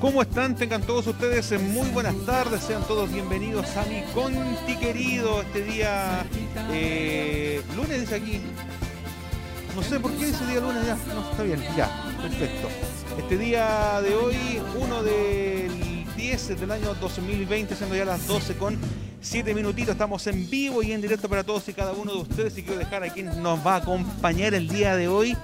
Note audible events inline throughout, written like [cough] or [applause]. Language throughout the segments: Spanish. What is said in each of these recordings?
¿Cómo están? Tengan todos ustedes muy buenas tardes, sean todos bienvenidos a mi Conti querido, este día eh, lunes dice aquí. No sé por qué ese día lunes ya, no está bien, ya, perfecto. Este día de hoy, uno del 10 del año 2020, siendo ya las 12 con 7 minutitos, estamos en vivo y en directo para todos y cada uno de ustedes y quiero dejar a quien nos va a acompañar el día de hoy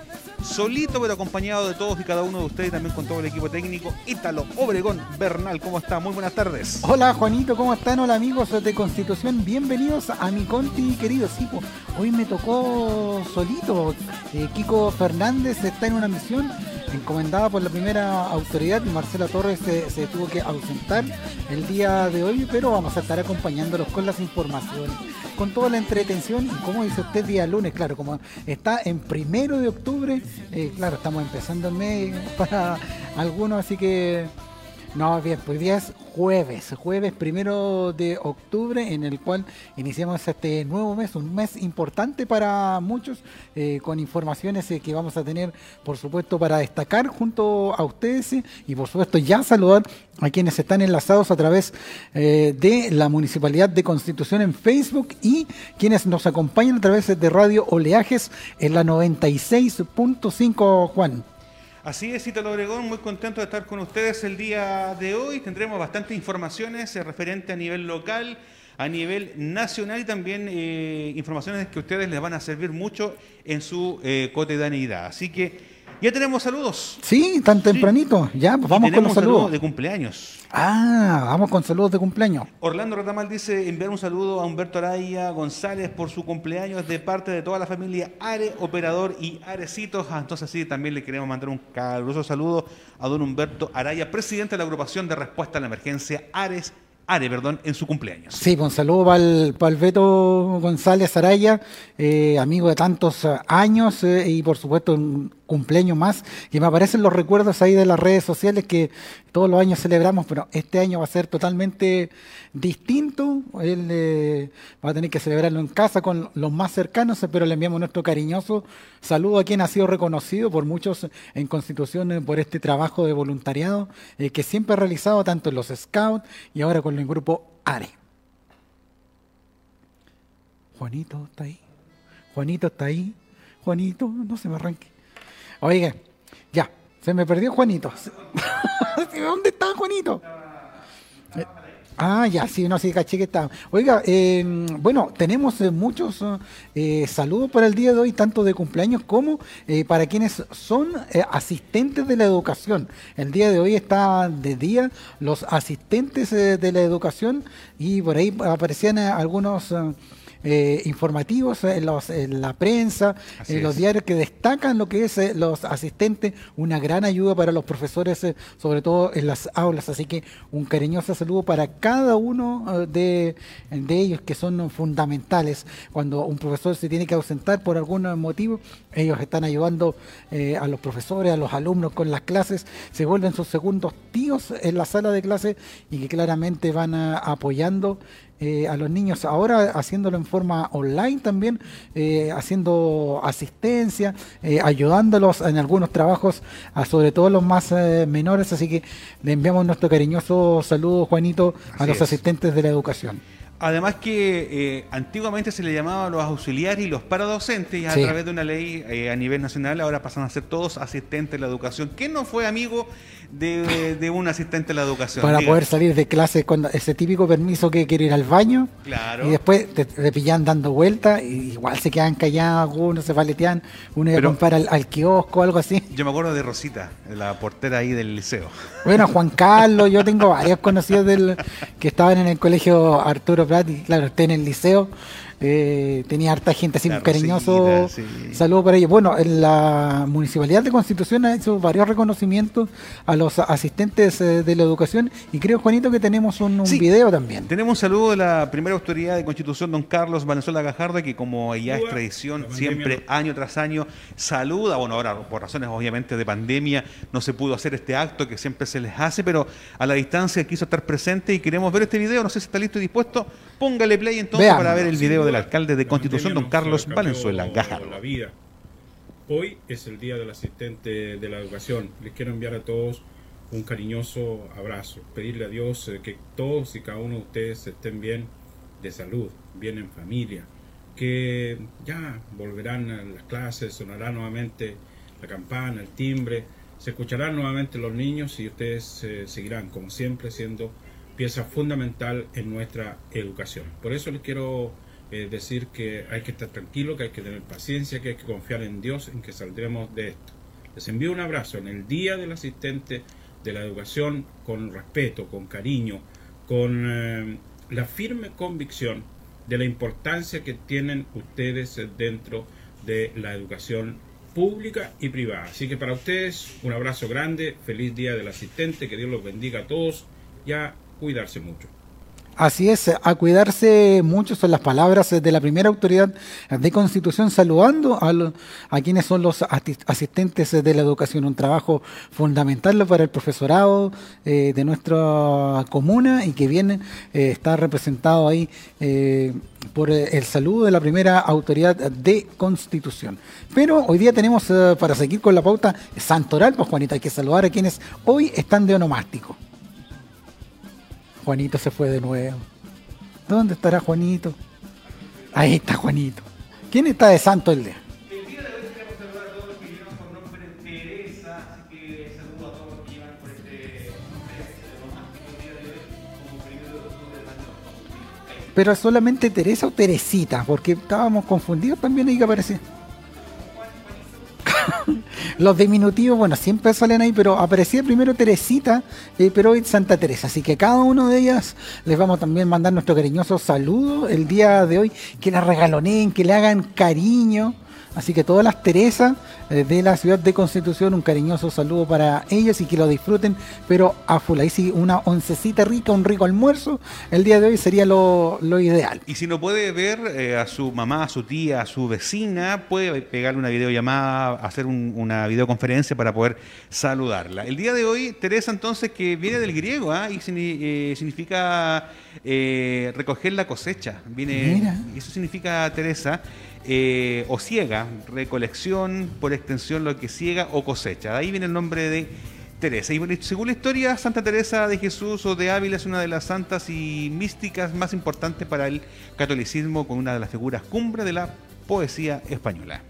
solito pero acompañado de todos y cada uno de ustedes, también con todo el equipo técnico. Ítalo Obregón Bernal, ¿cómo está? Muy buenas tardes. Hola Juanito, ¿cómo están? Hola amigos de Constitución, bienvenidos a mi conti querido. Sí, hoy me tocó solito. Eh, Kiko Fernández está en una misión encomendada por la primera autoridad Marcela Torres se, tuvo que ausentar el día de hoy, pero vamos a estar acompañándolos con las informaciones, con toda la entretención. Como dice usted día lunes, claro, como está en primero de octubre, eh, claro, estamos empezando el mes para algunos, así que no, bien, pues día es jueves, jueves primero de octubre, en el cual iniciamos este nuevo mes, un mes importante para muchos, eh, con informaciones eh, que vamos a tener, por supuesto, para destacar junto a ustedes y, por supuesto, ya saludar a quienes están enlazados a través eh, de la Municipalidad de Constitución en Facebook y quienes nos acompañan a través de Radio Oleajes en la 96.5, Juan. Así es, Ítalo Obregón, muy contento de estar con ustedes el día de hoy. Tendremos bastantes informaciones eh, referentes a nivel local, a nivel nacional y también eh, informaciones que ustedes les van a servir mucho en su eh, cotidianidad. Así que ya tenemos saludos. Sí, tan tempranito. Ya, pues vamos con los saludos. de cumpleaños. Ah, vamos con saludos de cumpleaños. Orlando Retamal dice enviar un saludo a Humberto Araya González por su cumpleaños de parte de toda la familia Are, Operador y Arecitos. Ah, entonces sí, también le queremos mandar un caluroso saludo a don Humberto Araya, presidente de la agrupación de respuesta a la emergencia Ares Are, perdón, en su cumpleaños. Sí, pues, un saludo para el, Beto González Araya, eh, amigo de tantos años eh, y por supuesto un cumpleaños más. Y me aparecen los recuerdos ahí de las redes sociales que todos los años celebramos, pero este año va a ser totalmente distinto. Él va a tener que celebrarlo en casa con los más cercanos, pero le enviamos nuestro cariñoso saludo a quien ha sido reconocido por muchos en Constitución por este trabajo de voluntariado que siempre ha realizado tanto en los Scouts y ahora con el grupo ARE. Juanito está ahí. Juanito está ahí. Juanito, no se me arranque. Oiga, ya, se me perdió Juanito. [laughs] ¿Dónde está Juanito? Ah, ya, sí, no, sí, caché que está. Oiga, em, bueno, tenemos eh, muchos eh, saludos para el día de hoy, tanto de cumpleaños como eh, para quienes son asistentes de la educación. El día de hoy está de día los asistentes de la educación y por ahí aparecían algunos eh, informativos en, los, en, la prensa, en los diarios que destacan lo que es eh, los asistentes, una gran ayuda para los profesores, eh, sobre todo en las aulas. Así que un cariñoso saludo para cada uno de, de ellos que son fundamentales. Cuando un profesor se tiene que ausentar por algún motivo, ellos están ayudando a los profesores, a los alumnos con las clases, se vuelven sus segundos tíos en la sala de clase y que claramente van apoyando eh, a los niños ahora haciéndolo en forma online también, eh, haciendo asistencia, eh, ayudándolos en algunos trabajos, a sobre todo los más menores. Así que le enviamos nuestro cariñoso saludo, Juanito, a los asistentes de la educación. Además que antiguamente se le llamaba los auxiliares y los paradocentes y a través de una ley a nivel nacional ahora pasan a ser todos asistentes de la educación. ¿Quién no fue amigo de, un asistente de la educación. Para poder salir de clase con ese típico permiso que quiere ir al baño. Claro. Y después te, pillan dando vueltas, y igual se quedan callados, algunos se paletean, uno iba a comprar al, al, kiosco, algo así. Yo me acuerdo de Rosita, la portera ahí del liceo. Bueno, Juan Carlos, yo tengo [laughs] varios conocidos del que estaban en el colegio Arturo Prat y claro, usted en el liceo. Eh, tenía harta gente así, cariñoso. Saludo para ellos. Bueno, en la Municipalidad de Constitución ha hecho varios reconocimientos a los asistentes eh, de la educación. Y creo, Juanito, que tenemos un, video también. Tenemos un saludo de la primera autoridad de Constitución, don Carlos Valenzuela Gajardo, que como ya es tradición, siempre año tras año saluda, bueno, ahora por razones obviamente de pandemia no se pudo hacer este acto que siempre se les hace, pero a la distancia quiso estar presente y queremos ver este video, no sé si está listo y dispuesto, póngale play entonces para ver el video del alcalde de Constitución, don Carlos Valenzuela Gajardo. La Hoy es el Día del Asistente de la Educación. Les quiero enviar a todos un cariñoso abrazo, pedirle a Dios eh, que todos y cada uno de ustedes estén bien de salud, bien en familia, que ya volverán a las clases, sonará nuevamente la campana, el timbre, se escucharán nuevamente los niños y ustedes eh, seguirán, como siempre, siendo pieza fundamental en nuestra educación. Por eso les quiero eh, decir que hay que estar tranquilo, que hay que tener paciencia, que hay que confiar en Dios, en que saldremos de esto. Les envío un abrazo en el Día del Asistente de la Educación con respeto, con cariño, con eh, la firme convicción de la importancia que tienen ustedes dentro de la educación pública y privada. Así que para ustedes un abrazo grande, feliz Día del Asistente, que Dios los bendiga a todos y a cuidarse mucho. Así es, a cuidarse mucho son las palabras de la primera autoridad de Constitución saludando a, a quienes son los asistentes de la educación, un trabajo fundamental para el profesorado eh, de nuestra comuna y que viene, eh, está representado ahí eh, por el saludo de la primera autoridad de Constitución. Pero hoy día tenemos, para seguir con la pauta santoral, pues Juanita, hay que saludar a quienes hoy están de onomástico. Juanito se fue de nuevo. ¿Dónde estará Juanito? Ahí está Juanito. ¿Quién está de santo el día? Pero solamente Teresa o Teresita, porque estábamos confundidos también ahí que aparecía. [laughs] Los diminutivos, bueno, siempre salen ahí, pero aparecía primero Teresita, eh, pero hoy Santa Teresa. Así que cada uno de ellas les vamos también a mandar nuestro cariñoso saludo el día de hoy, que la regaloneen, que le hagan cariño Así que todas las Teresas eh, de la ciudad de Constitución, un cariñoso saludo para ellas y que lo disfruten, pero a full. Ahí sí, una oncecita rica, un rico almuerzo, el día de hoy sería lo, ideal. Y si no puede ver eh, a su mamá, a su tía, a su vecina, puede pegarle una videollamada, hacer una videoconferencia para poder saludarla. El día de hoy, Teresa, entonces, que viene del griego ¿ah? y eh, significa recoger la cosecha. Viene, Eso significa, Teresa, eh, o ciega, recolección, por extensión lo que ciega o cosecha. De ahí viene el nombre de Teresa. Y según la historia, Santa Teresa de Jesús o de Ávila es una de las santas y místicas más importantes para el catolicismo, con una de las figuras cumbre de la poesía española.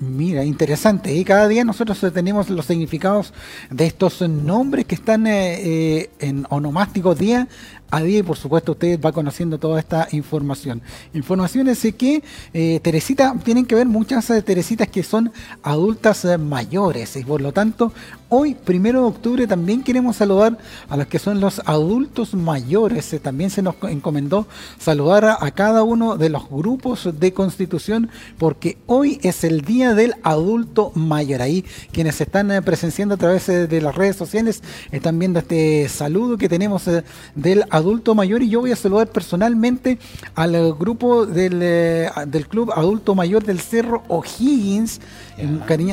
Mira, interesante. Y cada día nosotros tenemos los significados de estos nombres que están eh, eh, en onomástico día a día y por supuesto usted va conociendo toda esta información. Informaciones que eh, Teresita, tienen que ver muchas Teresitas que son adultas mayores y por lo tanto hoy, primero de octubre, también queremos saludar a los que son los adultos mayores. también se nos encomendó saludar a, cada uno de los grupos de constitución porque hoy es el día del adulto mayor. Ahí quienes están presenciando a través de las redes sociales están viendo este saludo que tenemos del adulto mayor y yo voy a saludar personalmente al grupo del, eh, del Club Adulto Mayor del Cerro O'Higgins,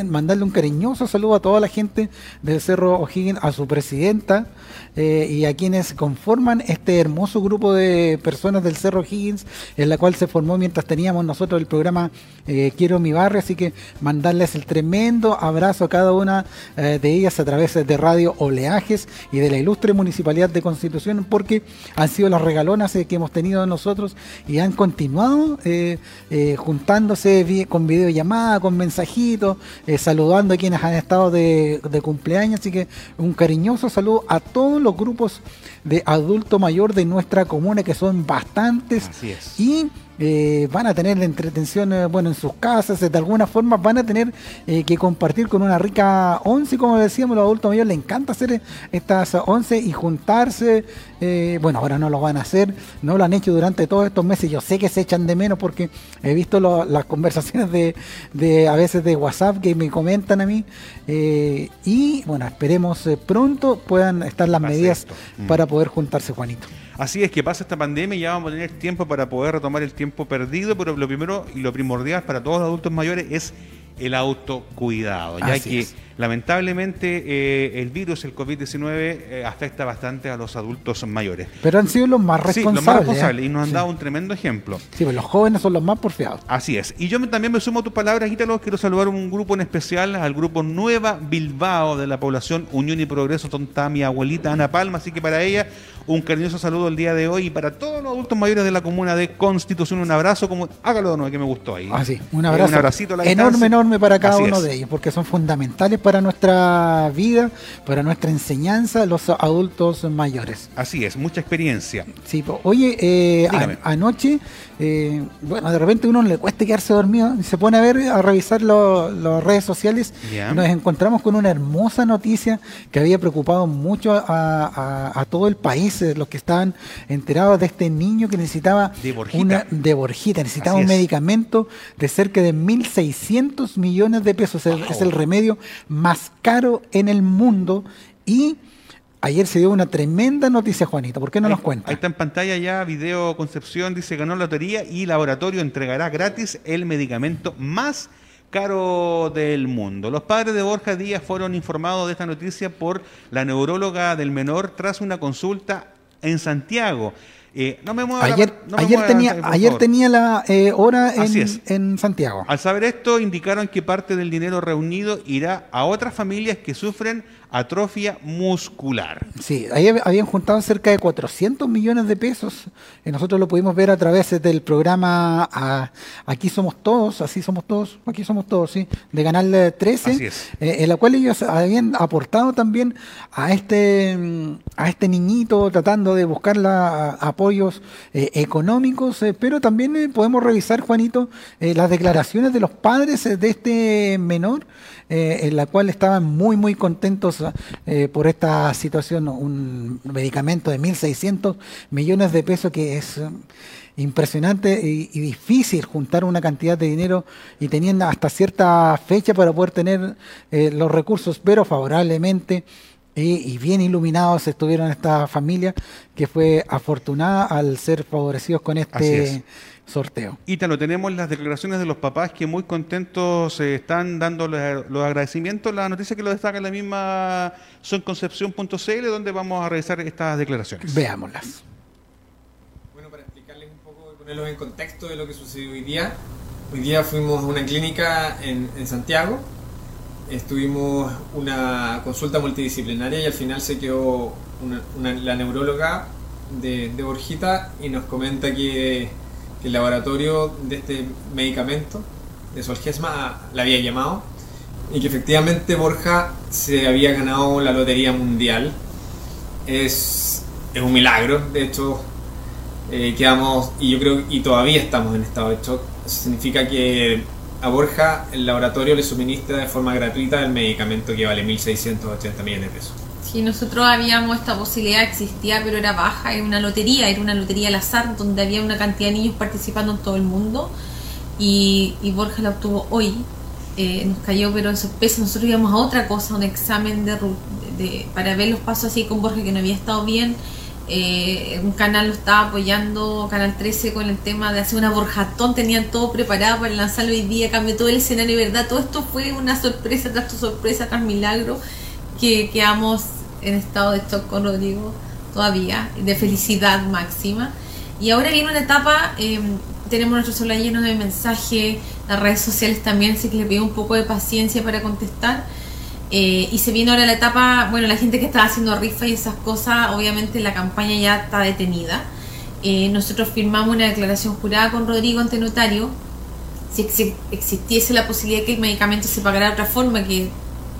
mandarle un cariñoso saludo a toda la gente del Cerro O'Higgins, a su presidenta eh, y a quienes conforman este hermoso grupo de personas del Cerro O'Higgins, en la cual se formó mientras teníamos nosotros el programa eh, Quiero mi barrio, así que mandarles el tremendo abrazo a cada una de ellas a través de Radio Oleajes y de la ilustre Municipalidad de Constitución, porque han sido las regalonas eh, que hemos tenido nosotros y han continuado eh, eh, juntándose con videollamada, con mensajitos, saludando a quienes han estado de, de, cumpleaños. Así que un cariñoso saludo a todos los grupos de adulto mayor de nuestra comuna, que son bastantes. Así es. Y eh, van a tener la entretención eh, bueno, en sus casas, de alguna forma van a tener eh, que compartir con una rica once, como decíamos, los adultos mayores les encanta hacer estas once y juntarse. bueno, ahora no lo van a hacer, no lo han hecho durante todos estos meses. Yo sé que se echan de menos porque he visto las conversaciones de, de, a veces de WhatsApp que me comentan a mí. y bueno, esperemos pronto puedan estar las medidas mm. para poder juntarse, Juanito. Así es que pasa esta pandemia y ya vamos a tener tiempo para poder retomar el tiempo perdido, pero lo primero y lo primordial para todos los adultos mayores es el autocuidado, ya que lamentablemente eh, el virus, el COVID-19, eh, afecta bastante a los adultos mayores. Pero han sido los más Sí, responsables. los más responsables ¿eh? y nos han Sí. dado un tremendo ejemplo. Sí, pues los jóvenes son los más porfiados. Así es. Y yo también me sumo a tus palabras, Ítalo. Quiero saludar a un grupo en especial, al grupo Nueva Bilbao de la población Unión y Progreso, está mi abuelita Ana Palma. Así que para ella, un cariñoso saludo el día de hoy. Y para todos los adultos mayores de la comuna de Constitución, un abrazo. como Hágalo de nuevo, que me gustó ahí. Ah, sí, un Eh, abrazo. un abracito a la enorme, distancia. enorme para cada Así uno es. de ellos, porque son fundamentales para nuestra vida, para nuestra enseñanza, los adultos mayores. Así es, mucha experiencia. Sí, oye, eh, a- anoche, eh, bueno, de repente a uno le cuesta quedarse dormido, y se pone a ver, a revisar las redes sociales, y nos encontramos con una hermosa noticia que había preocupado mucho a, a- a todo el país, eh, los que estaban enterados de este niño que necesitaba De Borjita. una de Borjita, necesitaba Así un es. medicamento de cerca de 1.600 millones de pesos, es, es el remedio más caro en el mundo y ayer se dio una tremenda noticia, Juanito, ¿por qué no Ahí- nos cuenta? Ahí está en pantalla ya, video Concepción, dice ganó la lotería y laboratorio entregará gratis el medicamento más caro del mundo. Los padres de Borja Díaz fueron informados de esta noticia por la neuróloga del menor tras una consulta en Santiago. Eh, no me mueva la- Ayer, no me ayer, mueva, tenía, ayer favor. tenía la eh, hora en Santiago. Al saber esto, indicaron que parte del dinero reunido irá a otras familias que sufren atrofia muscular. Sí, ahí hab- habían juntado cerca de 400 millones de pesos. Y nosotros lo pudimos ver a través del programa ah, Aquí Somos Todos, así somos todos, aquí somos todos, sí, de Canal eh, 13, Así es. eh, en la cual ellos habían aportado también a este, mm, a este niñito tratando de buscar la- apoyos eh, económicos, eh, pero también podemos revisar, Juanito, las declaraciones de los padres de este menor, en la cual estaban muy, muy contentos eh, por esta situación, un medicamento de 1.600 millones de pesos que es eh, impresionante y, y difícil juntar una cantidad de dinero y teniendo hasta cierta fecha para poder tener eh, los recursos, pero favorablemente y, y bien iluminados estuvieron esta familia que fue afortunada al ser favorecidos con Así sorteo. Ítalo, tenemos las declaraciones de los papás que muy contentos eh, están dando los, agradecimientos. La noticia que lo destaca en la misma son concepción.cl, donde vamos a revisar estas declaraciones. Veámoslas. Bueno, para explicarles un poco y ponerlos en contexto de lo que sucedió hoy día. Hoy día fuimos a una clínica en, en Santiago, estuvimos una consulta multidisciplinaria y al final se quedó una- una- la neuróloga de, de Borjita y nos comenta que el laboratorio de este medicamento, de Solgesma, la había llamado y que efectivamente Borja se había ganado la lotería mundial. Es, es un milagro, de hecho eh, quedamos, y yo creo, y todavía estamos en estado de shock. Significa que a Borja el laboratorio le suministra de forma gratuita el medicamento que vale 1.680 millones de pesos. Sí, nosotros habíamos esta posibilidad, existía, pero era baja, era una lotería, era una lotería al azar, donde había una cantidad de niños participando en todo el mundo. Y, y Borja la obtuvo hoy. Eh, nos cayó, pero en sorpresa. Nosotros íbamos a otra cosa, un examen de, de- para ver los pasos así con Borja, que no había estado bien. Eh, un canal lo estaba apoyando, Canal 13, con el tema de hacer una borjatón. Tenían todo preparado para lanzarlo hoy día, cambió todo el escenario, ¿verdad? Todo esto fue una sorpresa tras sorpresa, tras milagro que quedamos en estado de shock con Rodrigo todavía, de felicidad máxima. Y ahora viene una etapa, eh, tenemos nuestro celular lleno de mensajes, las redes sociales también, así que le pido un poco de paciencia para contestar. Eh, y se viene ahora la etapa, bueno, la gente que estaba haciendo rifa y esas cosas, obviamente la campaña ya está detenida. Eh, nosotros firmamos una declaración jurada con Rodrigo ante notario. Si exi- existiese la posibilidad de que el medicamento se pagara de otra forma, que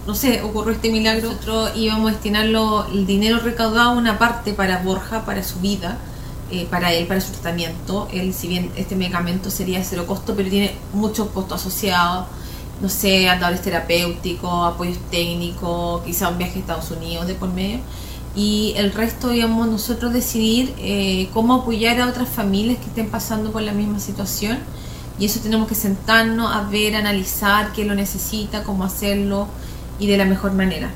no sé, ocurrió este milagro, nosotros íbamos a destinarlo, el dinero recaudado, una parte para Borja, para su vida, eh, para él, para su tratamiento. Él, si bien este medicamento sería de cero costo, pero tiene muchos costos asociados, no sé, andadores terapéuticos, apoyos técnicos, quizá un viaje a Estados Unidos de por medio. Y el resto íbamos nosotros decidir eh, cómo apoyar a otras familias que estén pasando por la misma situación. Y eso tenemos que sentarnos a ver, analizar qué lo necesita, cómo hacerlo y de la mejor manera.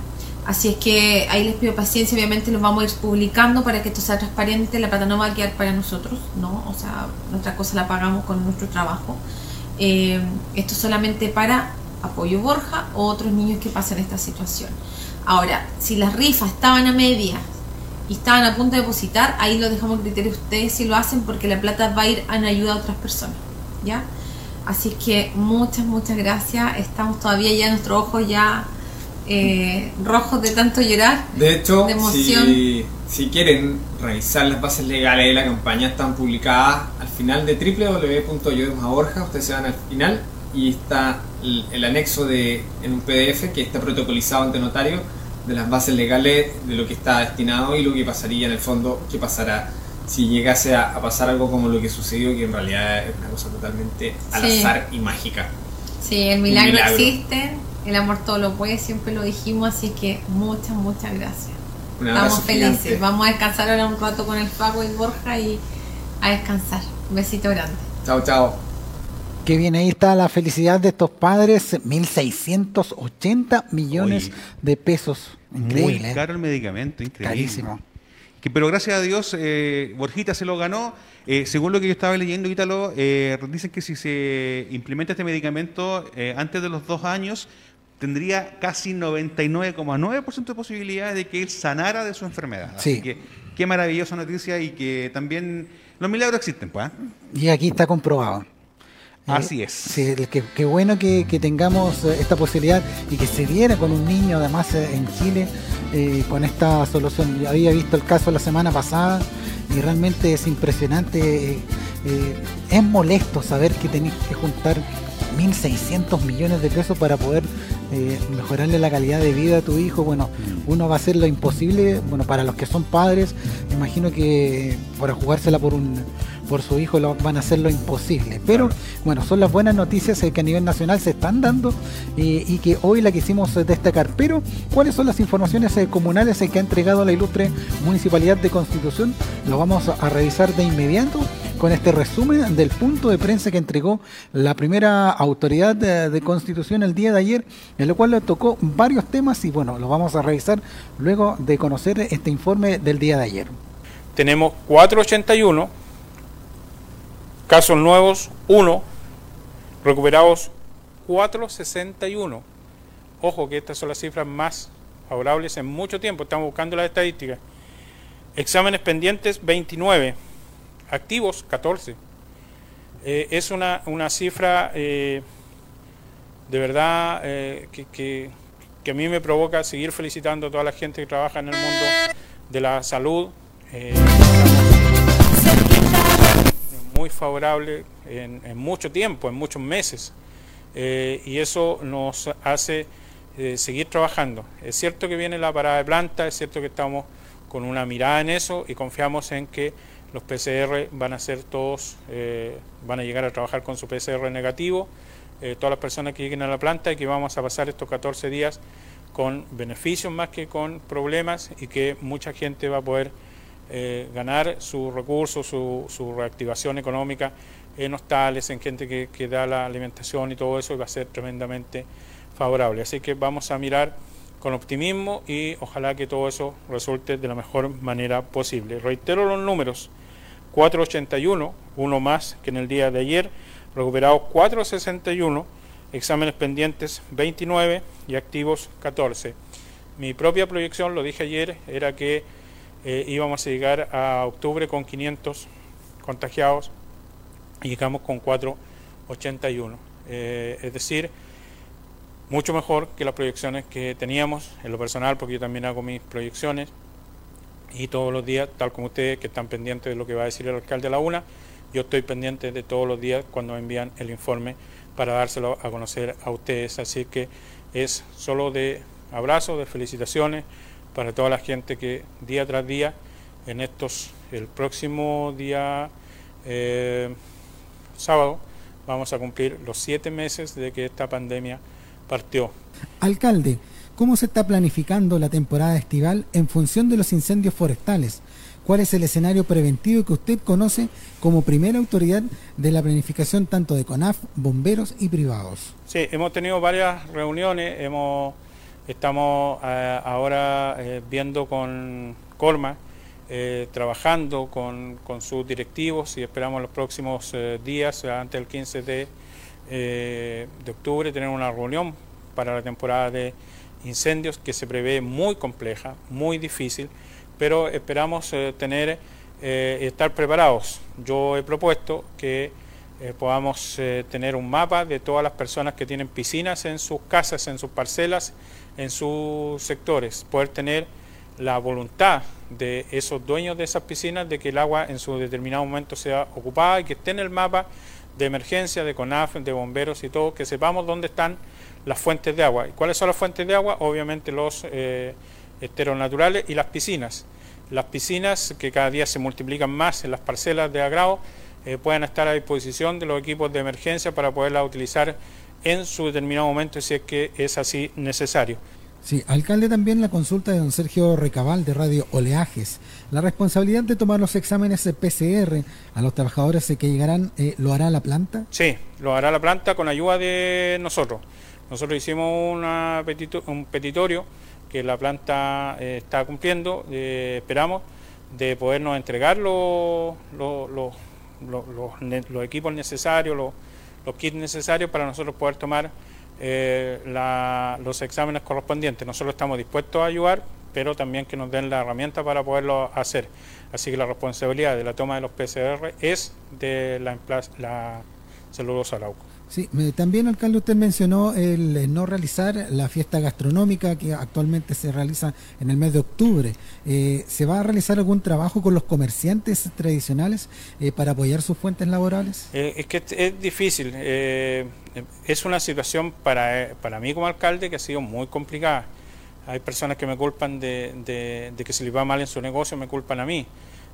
Así es que ahí les pido paciencia, obviamente los vamos a ir publicando para que esto sea transparente, la plata no va a quedar para nosotros, ¿no? O sea, nuestra cosa la pagamos con nuestro trabajo. Eh, esto solamente para Apoyo Borja o otros niños que pasen esta situación. Ahora, si las rifas estaban a medias y estaban a punto de depositar, ahí lo dejamos a criterio de ustedes si lo hacen porque la plata va a ir en ayuda a otras personas. ¿Ya? Así que muchas, muchas gracias. Estamos todavía ya nuestros ojos ya eh, rojos de tanto llorar. De hecho, de emoción. Si, si quieren revisar las bases legales de la campaña, están publicadas al final de www.ayudemosAborja. Ustedes se van al final y está el, el anexo de, en un PDF que está protocolizado ante notario de las bases legales de lo que está destinado y lo que pasaría en el fondo, qué pasará si llegase a, a pasar algo como lo que sucedió, que en realidad es una cosa totalmente al Sí. azar y mágica. Sí, el milagro, milagro. existe, el amor todo lo puede, siempre lo dijimos, así que muchas, muchas gracias. Un Estamos felices. gigante. Vamos a descansar ahora un rato con el Fago y Borja y a descansar. Un besito grande. Chao, chao. Que bien, ahí está la felicidad de estos padres, 1.680 millones Oye. de pesos. Increíble. Muy ¿eh? caro el medicamento, increíble. Carísimo. Que, pero gracias a Dios, eh, Borjita se lo ganó. Eh, según lo que yo estaba leyendo, Ítalo, eh, dicen que si se implementa este medicamento eh, antes de los dos años, tendría casi 99,9% de posibilidades de que él sanara de su enfermedad. Así Sí. que qué maravillosa noticia y que también los milagros existen, pues. ¿ah? Y aquí está comprobado. Eh, Así es. Sí, qué, qué bueno que, que tengamos eh, esta posibilidad y que se diera con un niño, además eh, en Chile, eh, con esta solución. Yo había visto el caso la semana pasada y realmente es impresionante. eh, es molesto saber que tenéis que juntar 1.600 millones de pesos para poder eh, mejorarle la calidad de vida a tu hijo. Bueno, uno va a hacer lo imposible. Bueno, para los que son padres, me imagino que para jugársela por un por su hijo lo, van a hacer lo imposible. Pero bueno, son las buenas noticias eh, que a nivel nacional se están dando eh, y que hoy la quisimos destacar. Pero, ¿cuáles son las informaciones eh, comunales que ha entregado la ilustre Municipalidad de Constitución? Lo vamos a revisar de inmediato con este resumen del punto de prensa que entregó la primera autoridad de, Constitución el día de ayer, en lo cual le tocó varios temas y bueno, lo vamos a revisar luego de conocer este informe del día de ayer. tenemos 481, casos nuevos 1, recuperados 461. Ojo que estas son las cifras más favorables en mucho tiempo, estamos buscando las estadísticas. Exámenes pendientes 29, activos 14. Eh, es una, una cifra eh, de verdad eh, que, que- a mí me provoca seguir felicitando a toda la gente que trabaja en el mundo de la salud. Muy favorable en, en mucho tiempo, en muchos meses. Y eso nos hace seguir trabajando. Es cierto que viene la parada de planta, es cierto que estamos con una mirada en eso y confiamos en que los PCR van a ser todos, eh, van a llegar a trabajar con su PCR negativo, eh, todas las personas que lleguen a la planta y que vamos a pasar estos 14 días con beneficios más que con problemas y que mucha gente va a poder eh, ganar sus recursos, su, su reactivación económica en hostales, en gente que, que da la alimentación y todo eso y va a ser tremendamente favorable. Así que vamos a mirar con optimismo y ojalá que todo eso resulte de la mejor manera posible. Reitero los números, 481, uno más que en el día de ayer, recuperados 461, exámenes pendientes 29 y activos 14. Mi propia proyección, lo dije ayer, era que eh, íbamos a llegar a octubre con 500 contagiados y llegamos con 481. Eh, es decir, mucho mejor que las proyecciones que teníamos en lo personal, porque yo también hago mis proyecciones y todos los días, tal como ustedes que están pendientes de lo que va a decir el alcalde a la una, yo estoy pendiente de todos los días cuando envían el informe para dárselo a conocer a ustedes. Así que es solo de abrazos, de felicitaciones para toda la gente que día tras día, en estos, el próximo día eh, sábado, vamos a cumplir los siete meses de que esta pandemia partió. Alcalde, ¿cómo se está planificando la temporada estival en función de los incendios forestales? ¿Cuál es el escenario preventivo que usted conoce como primera autoridad de la planificación tanto de CONAF, bomberos y privados? Sí, hemos tenido varias reuniones, hemos, estamos eh, ahora eh, viendo con Colma, eh, trabajando con, con sus directivos y esperamos los próximos días, antes del 15 de de octubre tener una reunión para la temporada de incendios que se prevé muy compleja, muy difícil, pero esperamos eh, tener eh, estar preparados. Yo he propuesto que eh, podamos tener un mapa de todas las personas que tienen piscinas en sus casas, en sus parcelas, en sus sectores, poder tener la voluntad de esos dueños de esas piscinas de que el agua en su determinado momento sea ocupada y que esté en el mapa de emergencia, de CONAF, de bomberos y todo, que sepamos dónde están las fuentes de agua. ¿Y cuáles son las fuentes de agua? Obviamente los eh, esteros naturales y las piscinas. Las piscinas que cada día se multiplican más en las parcelas de agrado eh, puedan estar a disposición de los equipos de emergencia para poderlas utilizar en su determinado momento si es que es así necesario. Sí, alcalde también la consulta de don Sergio Recabal de Radio Oleajes. La responsabilidad de tomar los exámenes de PCR a los trabajadores que llegarán, eh, ¿lo hará la planta? Sí, lo hará la planta con ayuda de nosotros. Nosotros hicimos un petitorio que la planta eh, está cumpliendo, eh, esperamos, de podernos entregar los, los, equipos necesarios, los kits necesarios para nosotros poder tomar eh, la- los exámenes correspondientes. Nosotros estamos dispuestos a ayudar, pero también que nos den la herramienta para poderlo hacer. Así que la responsabilidad de la toma de los PCR es de la, la celulosa Arauco. Sí, también, alcalde, usted mencionó el eh, no realizar la fiesta gastronómica que actualmente se realiza en el mes de octubre. Eh, ¿Se va a realizar algún trabajo con los comerciantes tradicionales eh, para apoyar sus fuentes laborales? Es que es, difícil. es una situación para, para mí como alcalde que ha sido muy complicada. Hay personas que me culpan de, de- de que se les va mal en su negocio, me culpan a mí.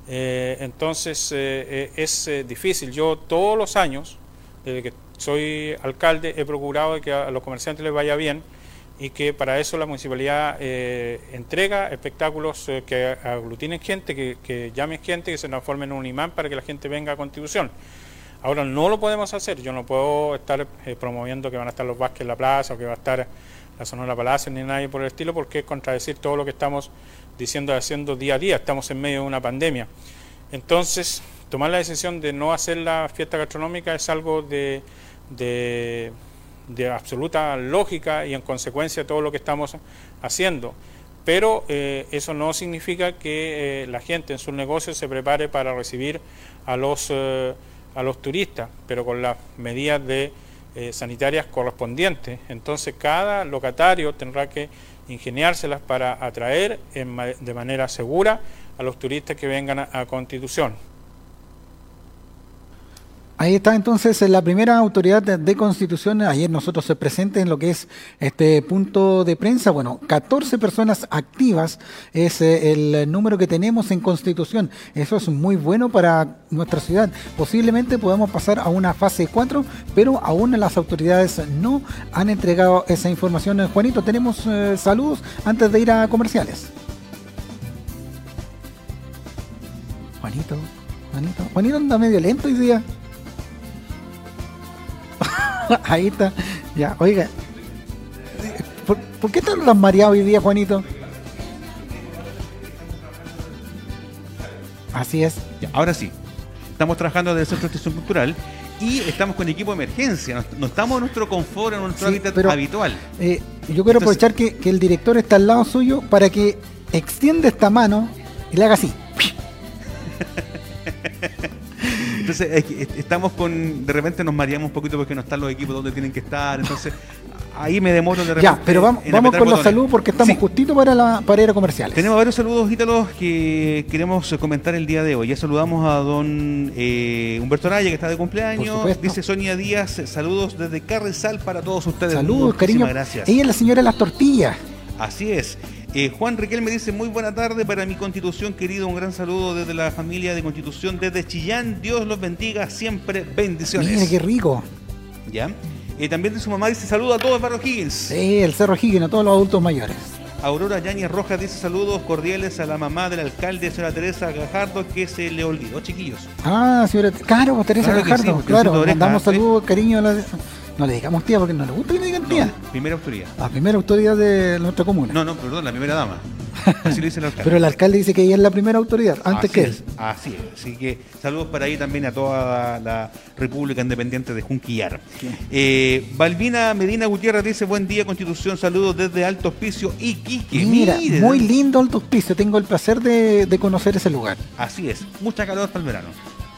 Entonces es difícil. Yo todos los años, desde que soy alcalde, he procurado que a los comerciantes les vaya bien y que para eso la municipalidad eh, entrega espectáculos eh, que aglutinen gente, que, que llamen gente, que se transformen en un imán para que la gente venga a Constitución. Ahora no lo podemos hacer, yo no puedo estar eh, promoviendo que van a estar los Vázquez en la plaza o que va a estar la Sonora Palacio ni nadie por el estilo, porque es contradecir todo lo que estamos diciendo y haciendo día a día. Estamos en medio de una pandemia. Entonces, tomar la decisión de no hacer la fiesta gastronómica es algo de, de, absoluta lógica y en consecuencia todo lo que estamos haciendo. Pero eh, eso no significa que eh, la gente en sus negocios se prepare para recibir a los, eh, a los turistas, pero con las medidas de, sanitarias correspondientes. Entonces cada locatario tendrá que ingeniárselas para atraer en de manera segura a los turistas que vengan a Constitución. Ahí está entonces la primera autoridad de, constitución. Ayer nosotros se presente en lo que es este punto de prensa. Bueno, 14 personas activas es eh, el número que tenemos en constitución. Eso es muy bueno para nuestra ciudad. Posiblemente podamos pasar a una fase 4, pero aún las autoridades no han entregado esa información. Eh, Juanito, tenemos eh, saludos antes de ir a comerciales. Juanito, Juanito, Juanito anda medio lento hoy día. [laughs] Ahí está. Ya, oiga. ¿Por, por qué están tan mareados hoy día, Juanito? Así es. Ya, ahora sí, estamos trabajando desde el Centro de Gestión Cultural y estamos con equipo de emergencia. No, no estamos en nuestro confort, en nuestro Sí, hábitat pero- habitual. Eh, yo quiero Entonces- aprovechar que, que el director está al lado suyo para que extienda esta mano y le haga así. [laughs] Entonces, es que est- estamos con. De repente nos mareamos un poquito porque no están los equipos donde tienen que estar. Entonces, ahí me demoro de repente. Ya, pero vamos, vamos con los botones. saludos porque estamos Sí. justito para, la, para ir a comerciales. Tenemos varios saludos, Ítalos, que queremos comentar el día de hoy. Ya saludamos a don eh, Humberto Araya, que está de cumpleaños. Dice Sonia Díaz, saludos desde Carrizal para todos ustedes. Saludos, Muchísimas cariño. gracias. Ella es la señora de las tortillas. Así es. Eh, Juan Riquel me dice muy buena tarde para mi constitución, querido. Un gran saludo desde la familia de constitución, desde Chillán. Dios los bendiga, siempre bendiciones. Mira qué rico. ¿Ya? Eh, también de su mamá dice saludo a todos, Barro Higgins. Sí, el Cerro Higgins, a todos los adultos mayores. Aurora Yañez Rojas dice saludos cordiales a la mamá del alcalde, señora Teresa Gajardo, que se le olvidó, chiquillos. Ah, señora. Claro, Teresa Claro Gajardo. sí, claro, mandamos ¿eh? saludos, cariño. A la... No le digamos tía porque no le gusta que le digan tía. No, primera autoridad. La primera autoridad de nuestra comuna. No, no, perdón, la primera dama. [laughs] Así le dice el alcalde. Pero el alcalde dice que ella es la primera autoridad, antes Así que él. es, Así es. Así que saludos para ahí también a toda la República Independiente de Junquillar. Eh, Balbina Medina Gutiérrez dice: Buen día, Constitución. Saludos desde Alto Hospicio, Iquique. Mira, Mire, muy lindo Alto Hospicio. Tengo el placer de, de conocer ese lugar. Así es. Mucha calor para el verano.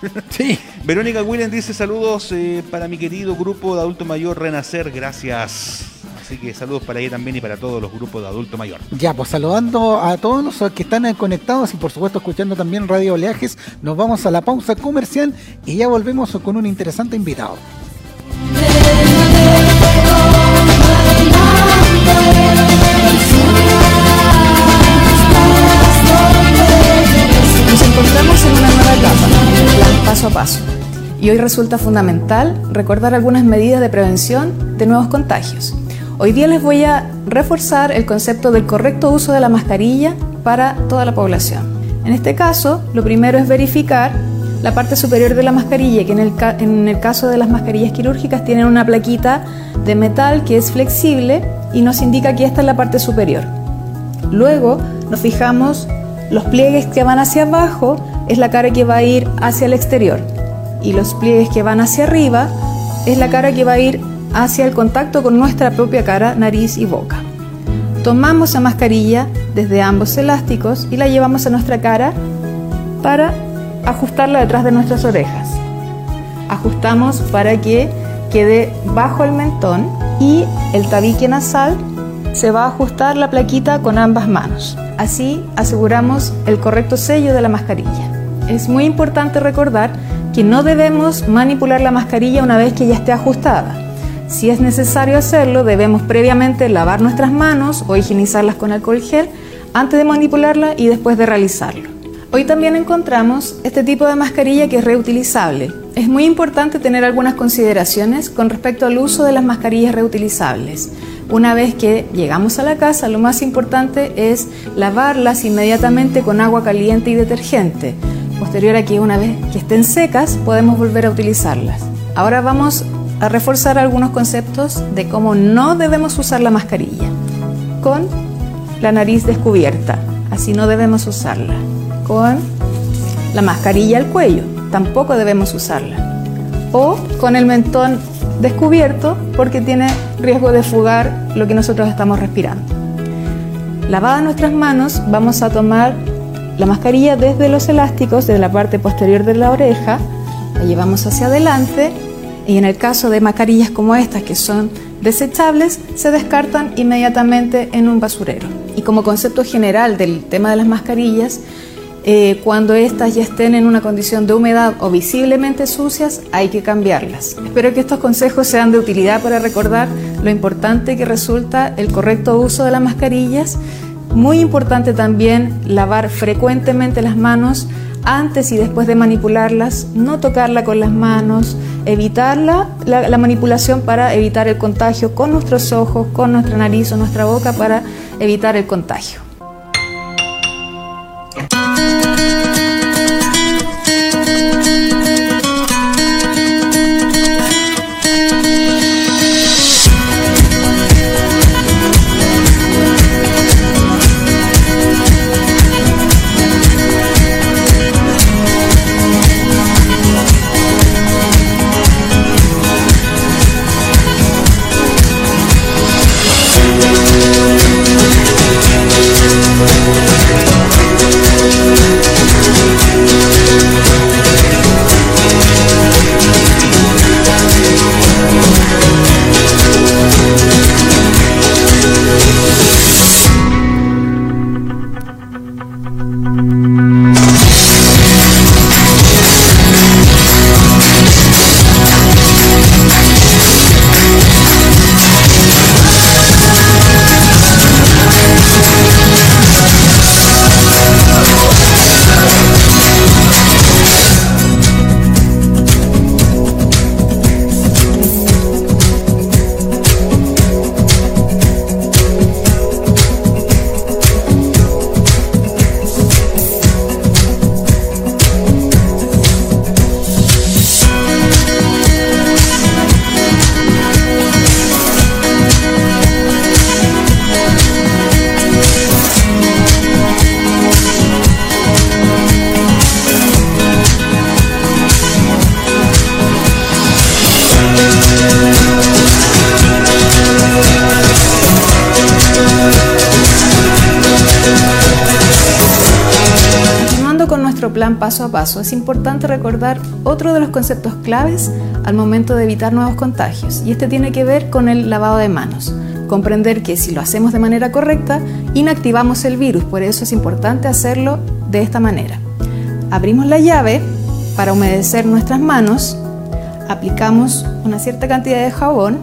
[laughs] Sí. Verónica Williams dice: Saludos eh, para mi querido grupo de adulto mayor Renacer. Gracias. Así que saludos para ella también y para todos los grupos de adulto mayor. Ya, pues saludando a todos los que están conectados y por supuesto escuchando también Radio Oleajes, nos vamos a la pausa comercial y ya volvemos con un interesante invitado. Paso. Y hoy resulta fundamental recordar algunas medidas de prevención de nuevos contagios. Hoy día les voy a reforzar el concepto del correcto uso de la mascarilla para toda la población. En este caso, lo primero es verificar la parte superior de la mascarilla, que en el, en el caso de las mascarillas quirúrgicas tienen una plaquita de metal que es flexible y nos indica que esta es la parte superior. Luego nos fijamos los pliegues que van hacia abajo es la cara que va a ir hacia el exterior y los pliegues que van hacia arriba es la cara que va a ir hacia el contacto con nuestra propia cara, nariz y boca. Tomamos la mascarilla desde ambos elásticos y la llevamos a nuestra cara para ajustarla detrás de nuestras orejas. Ajustamos para que quede bajo el mentón y el tabique nasal se va a ajustar la plaquita con ambas manos. Así aseguramos el correcto sello de la mascarilla. Es muy importante recordar que no debemos manipular la mascarilla una vez que ya esté ajustada. Si es necesario hacerlo, debemos previamente lavar nuestras manos o higienizarlas con alcohol gel antes de manipularla y después de realizarlo. Hoy también encontramos este tipo de mascarilla que es reutilizable. Es muy importante tener algunas consideraciones con respecto al uso de las mascarillas reutilizables. Una vez que llegamos a la casa, lo más importante es lavarlas inmediatamente con agua caliente y detergente. Posterior a que una vez que estén secas, podemos volver a utilizarlas. Ahora vamos a reforzar algunos conceptos de cómo no debemos usar la mascarilla. Con la nariz descubierta, así no debemos usarla. Con la mascarilla al cuello, tampoco debemos usarla. O con el mentón descubierto porque tiene riesgo de fugar lo que nosotros estamos respirando. Lavadas nuestras manos, vamos a tomar la mascarilla desde los elásticos, desde la parte posterior de la oreja, la llevamos hacia adelante y en el caso de mascarillas como estas que son desechables, se descartan inmediatamente en un basurero. Y como concepto general del tema de las mascarillas, eh, cuando estas ya estén en una condición de humedad o visiblemente sucias, hay que cambiarlas. Espero que estos consejos sean de utilidad para recordar lo importante que resulta el correcto uso de las mascarillas. Muy importante también lavar frecuentemente las manos antes y después de manipularlas, no tocarla con las manos, evitar la, la, la manipulación para evitar el contagio con nuestros ojos, con nuestra nariz o nuestra boca para evitar el contagio. Paso a paso, es importante recordar otro de los conceptos claves al momento de evitar nuevos contagios, y este tiene que ver con el lavado de manos. Comprender que si lo hacemos de manera correcta, inactivamos el virus, por eso es importante hacerlo de esta manera. Abrimos la llave para humedecer nuestras manos, aplicamos una cierta cantidad de jabón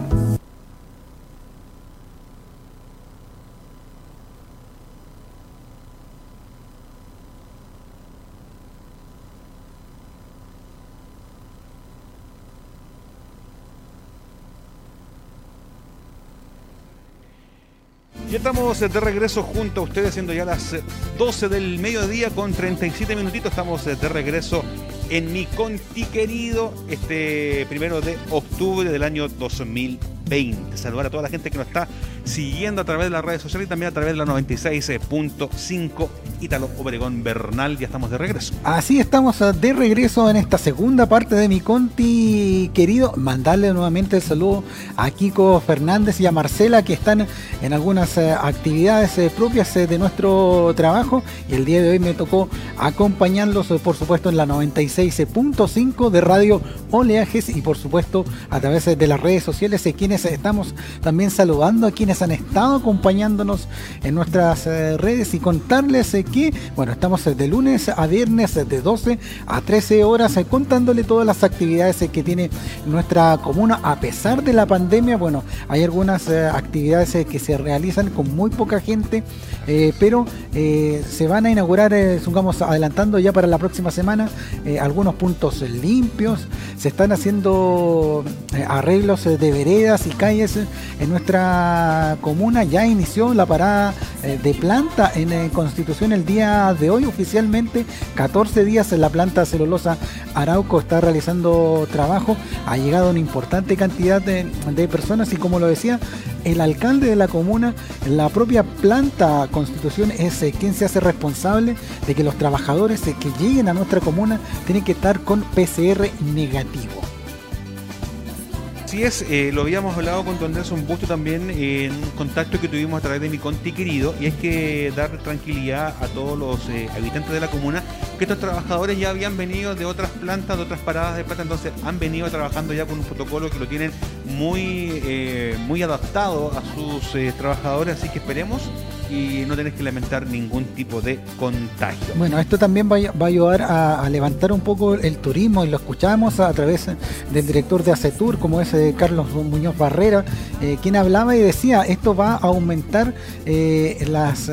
Ya estamos de regreso junto a ustedes, siendo ya las 12 del mediodía con 37 minutitos. Estamos de regreso en mi conti querido, este primero de octubre del año 2020. Saludar a toda la gente que nos está siguiendo a través de las redes sociales y también a través de la 96.5 Ítalo Obregón Bernal. Ya estamos de regreso. Así estamos ah, de regreso en esta segunda parte de mi conti querido. Mandarle nuevamente el saludo a Kiko Fernández y a Marcela que están en algunas eh, actividades eh, propias eh, de nuestro trabajo. Y el día de hoy me tocó acompañarlos, por supuesto, en la 96.5 de Radio Oleajes y por supuesto a través de las redes sociales, quienes estamos también saludando a quienes han estado acompañándonos en nuestras redes y contarles que, bueno, estamos de lunes a viernes de 12 a 13 horas contándole todas las actividades que tiene nuestra comuna a pesar de la pandemia. Bueno, hay algunas actividades que se realizan con muy poca gente, pero se van a inaugurar, supongamos, adelantando ya para la próxima semana, algunos puntos limpios, se están haciendo arreglos de veredas y calles en nuestra comuna, ya inició la parada de planta en Constitución el día de hoy oficialmente 14 días en la planta celulosa Arauco está realizando trabajo. Ha llegado una importante cantidad de, de, personas y como lo decía el alcalde de la comuna la propia planta constitución es eh, quien se hace responsable de que los trabajadores eh, que lleguen a nuestra comuna tienen que estar con PCR negativo Así es, eh, lo habíamos hablado con Don Nelson Busto también en un contacto que tuvimos a través de mi conti querido, y es que dar tranquilidad a todos los eh, habitantes de la comuna, que estos trabajadores ya habían venido de otras plantas, de otras paradas de plata, entonces han venido trabajando ya con un protocolo que lo tienen muy, eh, muy adaptado a sus trabajadores, así que esperemos y no tenés que lamentar ningún tipo de contagio. Bueno, esto también va, va a ayudar a, levantar un poco el turismo y lo escuchamos a, través del director de ACETUR, como es eh, Carlos Muñoz Barrera, eh, quien hablaba y decía, esto va a aumentar eh, las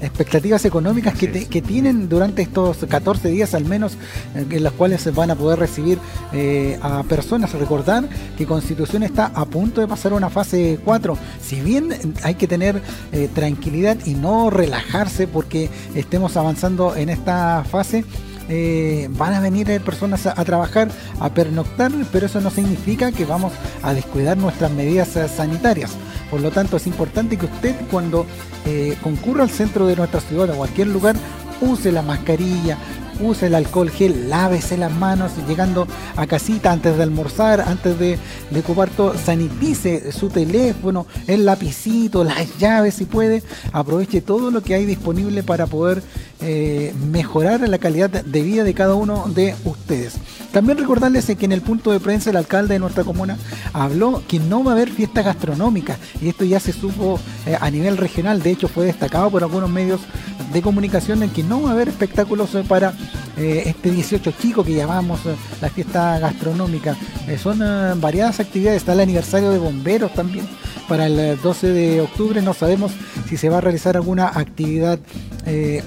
expectativas económicas que, te, que, tienen durante estos 14 días al menos eh, en las cuales se van a poder recibir eh, a personas. Recordar que Constitución está a punto de pasar a una fase 4. Si bien hay que tener eh, tranquilidad y no relajarse porque estemos avanzando en esta fase, eh, van a venir personas a, a, trabajar, a pernoctar, pero eso no significa que vamos a descuidar nuestras medidas sanitarias. Por lo tanto, es importante que usted cuando eh, concurra al centro de nuestra ciudad o cualquier lugar, use la mascarilla, use el alcohol gel, lávese las manos llegando a casita antes de almorzar, antes de, de ocupar todo, sanitice su teléfono, el lapicito, las llaves si puede, aproveche todo lo que hay disponible para poder eh, mejorar la calidad de vida de cada uno de ustedes. También recordarles que en el punto de prensa el alcalde de nuestra comuna habló que no va a haber fiestas gastronómicas y esto ya se supo eh, a nivel regional, de hecho fue destacado por algunos medios de comunicación en que no va a haber espectáculos para eh, este 18 chico que llamamos eh, la fiesta gastronómica. Eh, son variadas actividades, está el aniversario de bomberos también para el 12 de octubre. No sabemos si se va a realizar alguna actividad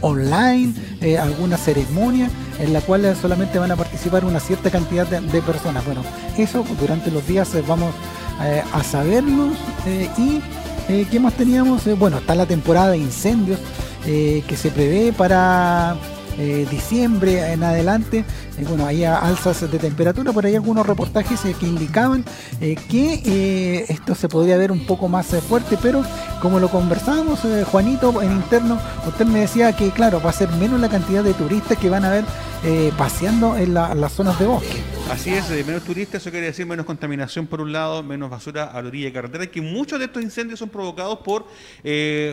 online, alguna ceremonia en la cual solamente van a participar una cierta cantidad de, de personas. Bueno, eso durante los días vamos a saberlos y ¿qué más teníamos? bueno, está la temporada de incendios que se prevé para eh, diciembre en adelante. Eh, bueno, hay alzas de temperatura, por ahí algunos reportajes eh, que indicaban eh, que eh, esto se podría ver un poco más fuerte, pero como lo conversábamos, Juanito, en interno, usted me decía que, claro, va a ser menos la cantidad de turistas que van a ver paseando en, la, en las zonas de bosque. Así es, menos turistas, eso quiere decir menos contaminación por un lado, menos basura a la orilla de carretera, que muchos de estos incendios son provocados por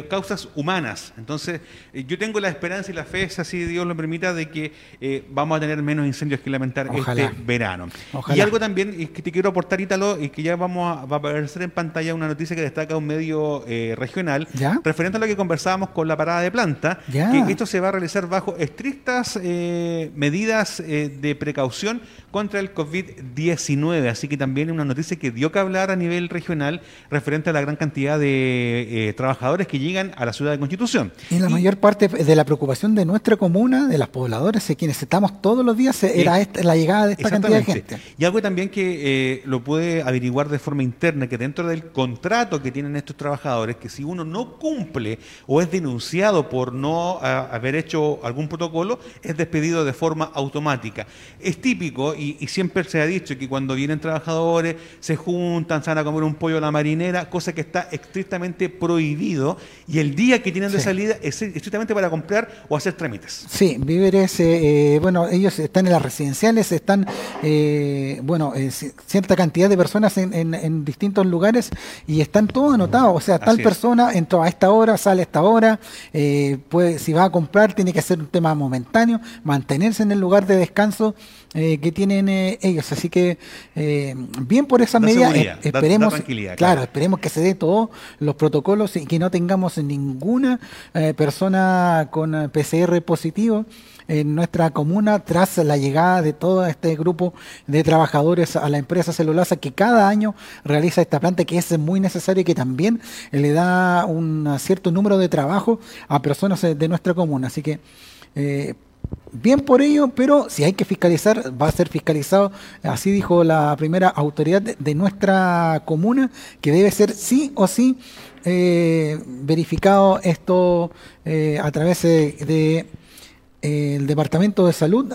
causas humanas. Entonces, yo tengo la esperanza y la fe, si Dios lo permita, de que vamos a tener menos incendios que lamentar Ojalá. este verano. Ojalá. Y algo también es que te quiero aportar, Ítalo, y que ya vamos a, va a aparecer en pantalla una noticia que destaca un medio eh, regional, ¿Ya? referente a lo que conversábamos con la parada de planta, Ya. que esto se va a realizar bajo estrictas eh, medidas eh, de precaución contra el COVID-19. Así que también una noticia que dio que hablar a nivel regional referente a la gran cantidad de eh, trabajadores que llegan a la ciudad de Constitución. Y la mayor parte de la preocupación de nuestra comuna, de los pobladores, de quienes estamos todos los días, era esta- la llegada de esta cantidad de gente. Y algo también que eh, lo puede averiguar de forma interna, que dentro del contrato que tienen estos trabajadores, que si uno no cumple o es denunciado por no ah, haber hecho algún protocolo, es despedido de forma automática. Es típico y, y siempre se ha dicho que cuando vienen trabajadores se juntan, se van a comer un pollo a la marinera, cosa que está estrictamente prohibido y el día que tienen de Sí. salida es estrictamente para comprar o hacer trámites. Sí, víveres, eh, eh, bueno, ellos están en las residenciales, están, eh, bueno, eh, ci- cierta cantidad de personas en, en- en distintos lugares y están todos anotados, o sea, tal Así persona entró a esta hora, sale a esta hora, eh, pues si va a comprar tiene que ser un tema momentáneo, mantenerse en el lugar de descanso eh, que tienen eh, ellos, así que bien por esa Da medida, da- esperemos, da claro, claro. esperemos que se dé todos los protocolos y que no tengamos ninguna persona con PCR positivo en nuestra comuna tras la llegada de todo este grupo de trabajadores a la empresa Celulasa que cada año realiza esta planta que es muy necesaria y que también le da un cierto número de trabajo a personas de nuestra comuna. Así que eh, Bien por ello, pero si hay que fiscalizar, va a ser fiscalizado, así dijo la primera autoridad de, nuestra comuna, que debe ser sí o sí eh, verificado esto eh, a través de, el Departamento de Salud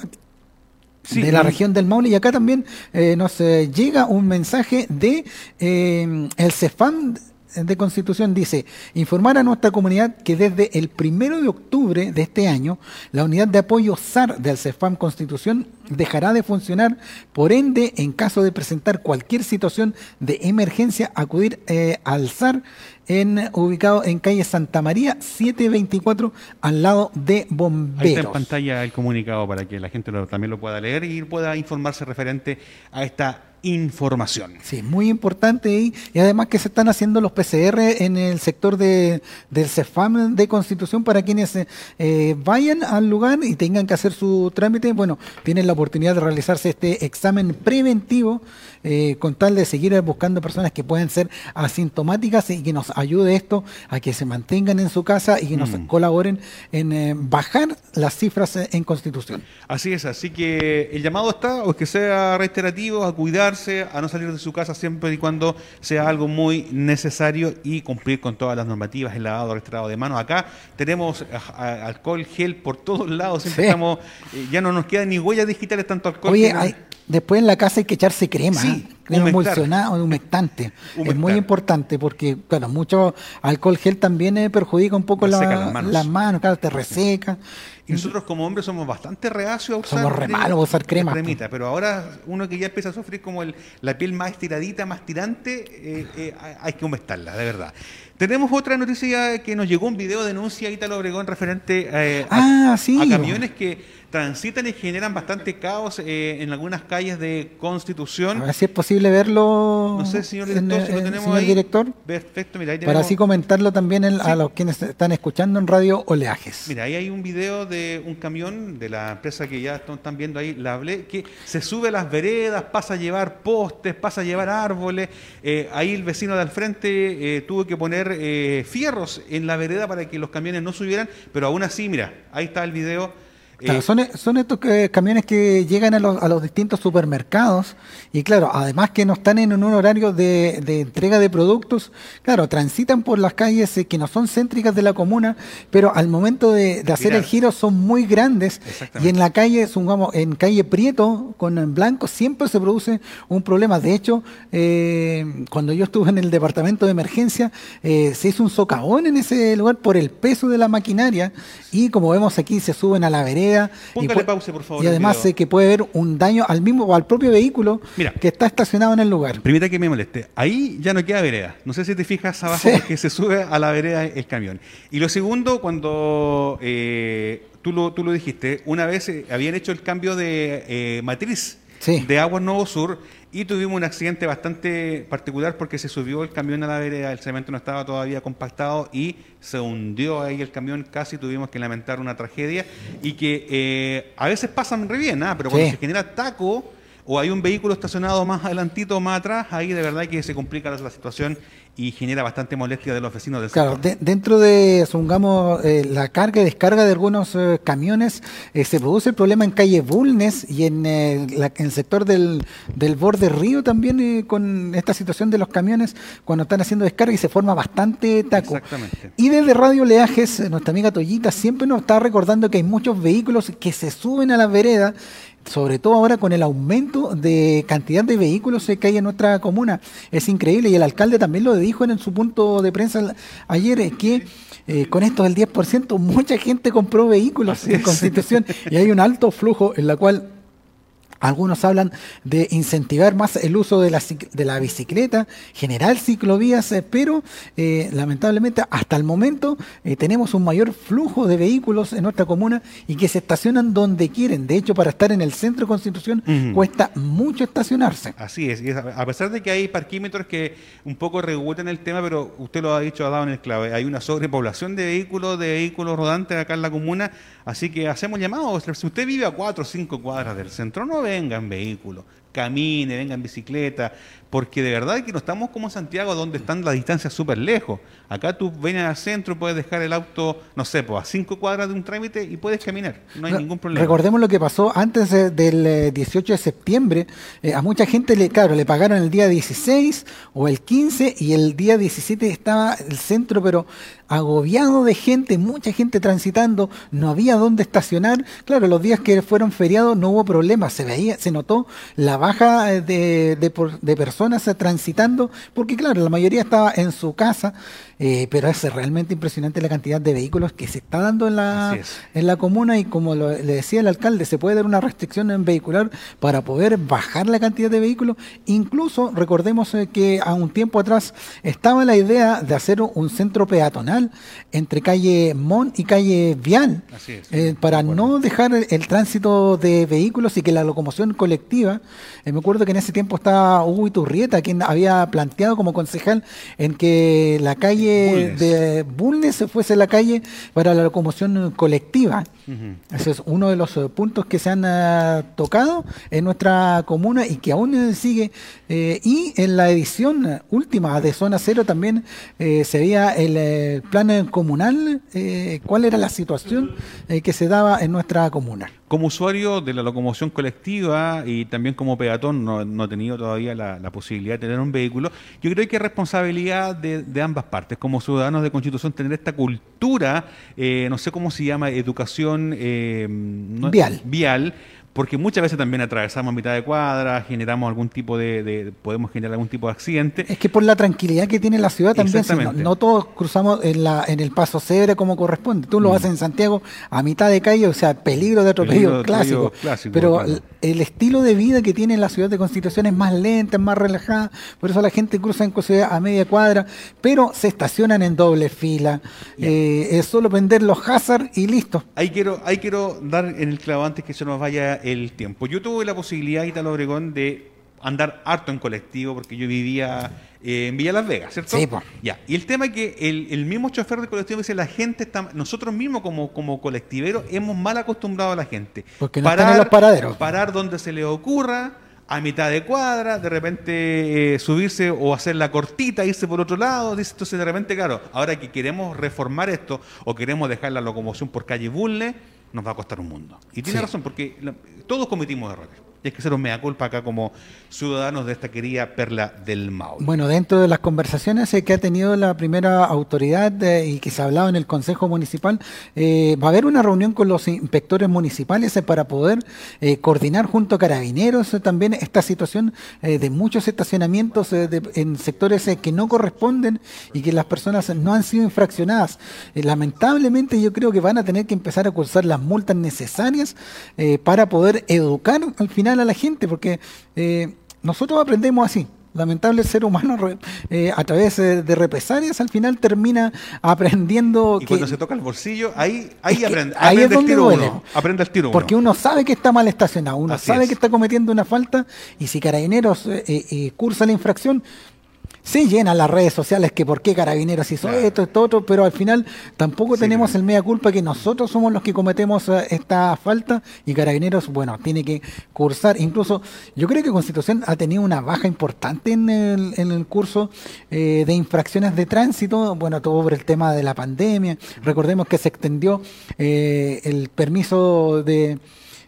Sí, de la región del Maule. Y acá también eh, nos eh, llega un mensaje de eh, el CEFAM de Constitución dice informar a nuestra comunidad que desde el primero de octubre de este año la unidad de apoyo SAR del CEFAM Constitución dejará de funcionar. Por ende en caso de presentar cualquier situación de emergencia acudir eh, al SAR en, ubicado en calle Santa María 724 al lado de Ahí está en bomberos pantalla el comunicado para que la gente lo- también lo pueda leer y pueda informarse referente a esta información. Sí, muy importante y, y además que se están haciendo los PCR en el sector de, del CEFAM de Constitución para quienes eh, vayan al lugar y tengan que hacer su trámite. Bueno, tienen la oportunidad de realizarse este examen preventivo eh, con tal de seguir buscando personas que pueden ser asintomáticas y que nos ayude esto a que se mantengan en su casa y que nos Mm. colaboren en eh, bajar las cifras eh, en Constitución. Así es, así que el llamado está, o es que sea reiterativo, a cuidarse, a no salir de su casa siempre y cuando sea algo muy necesario y cumplir con todas las normativas, el lavado, el restregado de manos. Acá tenemos a- alcohol, gel por todos lados, siempre Sí. estamos, eh, ya no nos quedan ni huellas digitales, tanto alcohol. Oye, que no- hay- después en la casa hay que echarse crema, Sí, ¿eh? crema humectar. emulsionada o humectante. [laughs] Es muy importante porque, claro, mucho alcohol gel también eh, perjudica un poco la- Reseca las manos. claro, te reseca. Y nosotros como hombres somos bastante reacios a usar, Somos re malos a usar crema, cremita, pero ahora uno que ya empieza a sufrir como el- la piel más estiradita, más tirante, eh, eh, hay que humectarla, de verdad. Tenemos otra noticia que nos llegó un video de denuncia Ítalo Obregón referente eh, a, Ah, sí. a camiones que transitan y generan bastante caos eh, en algunas calles de Constitución. A ver si es posible verlo. No sé, señor en- director, si lo en- tenemos señor ahí. director, Perfecto, mira, ahí para tenemos- así comentarlo también en- a los quienes están escuchando en Radio Oleajes. Mira, ahí hay un video de un camión de la empresa que ya están, viendo ahí, la hablé, que se sube a las veredas, pasa a llevar postes, pasa a llevar árboles. Eh, ahí el vecino de al frente tuvo que poner eh, fierros en la vereda para que los camiones no subieran, pero aún así, mira, ahí está el video. Claro, Eh, son, son estos que- camiones que llegan a los, a los distintos supermercados y claro, además que no están en un horario de, de entrega de productos, claro, transitan por las calles eh, que no son céntricas de la comuna, pero al momento de, de hacer el giro son muy grandes. Y en la calle, supongamos, en calle Prieto con en blanco siempre se produce un problema. De hecho, eh, cuando yo estuve en el departamento de emergencia, eh, se hizo un socavón en ese lugar por el peso de la maquinaria y como vemos aquí se suben a la vereda Póngale pu- pausa, por favor, Y además eh, que puede haber un daño al mismo o al propio vehículo Mira. que está estacionado en el lugar. Permita que me moleste. Ahí ya no queda vereda. No sé si te fijas abajo Sí. porque se sube a la vereda el camión. Y lo segundo, cuando eh, tú, lo, tú lo dijiste, una vez eh, habían hecho el cambio de eh, matriz Sí. de Aguas Nuevo Sur y tuvimos un accidente bastante particular porque se subió el camión a la vereda, el cemento no estaba todavía compactado y se hundió ahí el camión, casi tuvimos que lamentar una tragedia y que eh, a veces pasan re bien, ¿ah? pero cuando Sí. se genera taco o hay un vehículo estacionado más adelantito o más atrás, ahí de verdad que se complica la, la situación y genera bastante molestia de los vecinos del Claro, de- dentro de, supongamos, eh, la carga y descarga de algunos eh, camiones, eh, se produce el problema en calle Bulnes y en, la- en el sector del, del borde río también con esta situación de los camiones cuando están haciendo descarga y se forma bastante taco. Exactamente. Y desde Radio Leajes, nuestra amiga Toyita siempre nos está recordando que hay muchos vehículos que se suben a las veredas, sobre todo ahora con el aumento de cantidad de vehículos eh, que hay en nuestra comuna. Es increíble y el alcalde también lo dijo en, su punto de prensa ayer, que eh, con esto del 10% mucha gente compró vehículos en. Constitución y hay un alto flujo en la cual... Algunos hablan de incentivar más el uso de la, de la bicicleta, generar ciclovías, eh, pero eh, lamentablemente hasta el momento eh, tenemos un mayor flujo de vehículos en nuestra comuna y que se estacionan donde quieren. De hecho, para estar en el centro de Constitución cuesta mucho estacionarse. Así es, y es- a pesar de que hay parquímetros que un poco regulan el tema, pero usted lo ha dicho, ha dado en el clave, hay una sobrepoblación de vehículos, de vehículos rodantes acá en la comuna, así que hacemos llamados, si usted vive a cuatro o cinco cuadras del centro, no venga en vehículo, camine, venga en bicicleta, porque de verdad que no estamos como Santiago, donde están las distancias súper lejos. Acá tú vienes al centro, puedes dejar el auto, no sé, pues a cinco cuadras de un trámite y puedes caminar, no hay ningún problema. Recordemos lo que pasó antes eh, del eh, 18 de septiembre. Eh, a mucha gente, le, claro, le pagaron el día 16 o el 15 y el día 17 estaba el centro, pero agobiado de gente, mucha gente transitando, no había dónde estacionar. Claro, los días que fueron feriados no hubo problema, se veía, se notó la baja eh, de, de de personas transitando, porque claro, la mayoría estaba en su casa, eh, pero es realmente impresionante la cantidad de vehículos que se está dando en la, en la comuna y como lo- le decía el alcalde, se puede dar una restricción en vehicular para poder bajar la cantidad de vehículos. Incluso recordemos eh, que a un tiempo atrás estaba la idea de hacer un centro peatonal entre calle Mon y calle Vial eh, para no dejar el, el tránsito de vehículos y que la locomoción colectiva. eh, me acuerdo que en ese tiempo estaba Hugo Iturrieta, quien había planteado como concejal en que la calle Bulnes. de Bulnes fuese la calle para la locomoción colectiva. Ese es uno de los eh, puntos que se han eh, tocado en nuestra comuna y que aún eh, sigue. Eh, y en la edición última de Zona Cero también eh, se veía el plan comunal, eh, cuál era la situación que se daba en nuestra comuna. Como usuario de la locomoción colectiva y también como peatón, no, no he tenido todavía la, la posibilidad de tener un vehículo, yo creo que es responsabilidad de, de ambas partes, como ciudadanos de Constitución, tener esta cultura, eh, no sé cómo se llama, educación eh, no- Vial. vial, porque muchas veces también atravesamos a mitad de cuadra, generamos algún tipo de, de- podemos generar algún tipo de accidente. Es que por la tranquilidad que tiene la ciudad también, si no, todos cruzamos en, la, en el paso cebra como corresponde. Tú lo Mm. haces en Santiago a mitad de calle, o sea, peligro de atropello Peligro de clásico. atropello clásico, Pero claro. el, estilo de vida que tiene la ciudad de Constitución es más lenta, es más relajada, por eso la gente cruza en Constitución a media cuadra, pero se estacionan en doble fila. Eh, es solo prender los hazard y listo. Ahí quiero, ahí quiero dar en el clavo antes que se nos vaya el tiempo. Yo tuve la posibilidad, Italo Obregón, de andar harto en colectivo porque yo vivía eh, en Villa Las Vegas, ¿cierto? Sí, po. Ya. Y el tema es que el, el mismo chofer de colectivo dice, la gente está, nosotros mismos como, como colectiveros hemos mal acostumbrado a la gente. Porque no están en los paraderos. Parar donde se le ocurra, a mitad de cuadra, de repente eh, subirse o hacer la cortita, irse por otro lado. Dice, entonces de repente, claro, ahora que queremos reformar esto o queremos dejar la locomoción por calle Bulne, nos va a costar un mundo. Y tiene Sí. razón, porque la- todos cometimos errores. Y hay que hacer un mea culpa acá como ciudadanos de esta querida perla del Maule. Bueno, dentro de las conversaciones eh, que ha tenido la primera autoridad eh, y que se ha hablado en el Consejo Municipal, eh, va a haber una reunión con los inspectores municipales para poder coordinar junto a carabineros también esta situación de muchos estacionamientos en sectores que no corresponden y que las personas no han sido infraccionadas. lamentablemente yo creo que van a tener que empezar a cursar las multas necesarias para poder educar al final a la gente, porque nosotros aprendemos así. Lamentable ser humano [laughs] eh, a través de, represalias al final termina aprendiendo. Y cuando se toca el bolsillo, ahí, ahí aprende, ahí es donde uno. Aprende el tiro Porque uno sabe que está mal estacionado, uno sabe que está cometiendo una falta y si Carabineros eh, eh, cursa la infracción, se llenan las redes sociales que por qué Carabineros hizo esto, esto, otro, pero al final tampoco tenemos el media culpa que nosotros somos los que cometemos eh, esta falta y Carabineros, bueno, tiene que cursar. Incluso yo creo que Constitución ha tenido una baja importante en el, en el curso eh, de infracciones de tránsito, bueno, todo por el tema de la pandemia. Recordemos que se extendió eh, el permiso de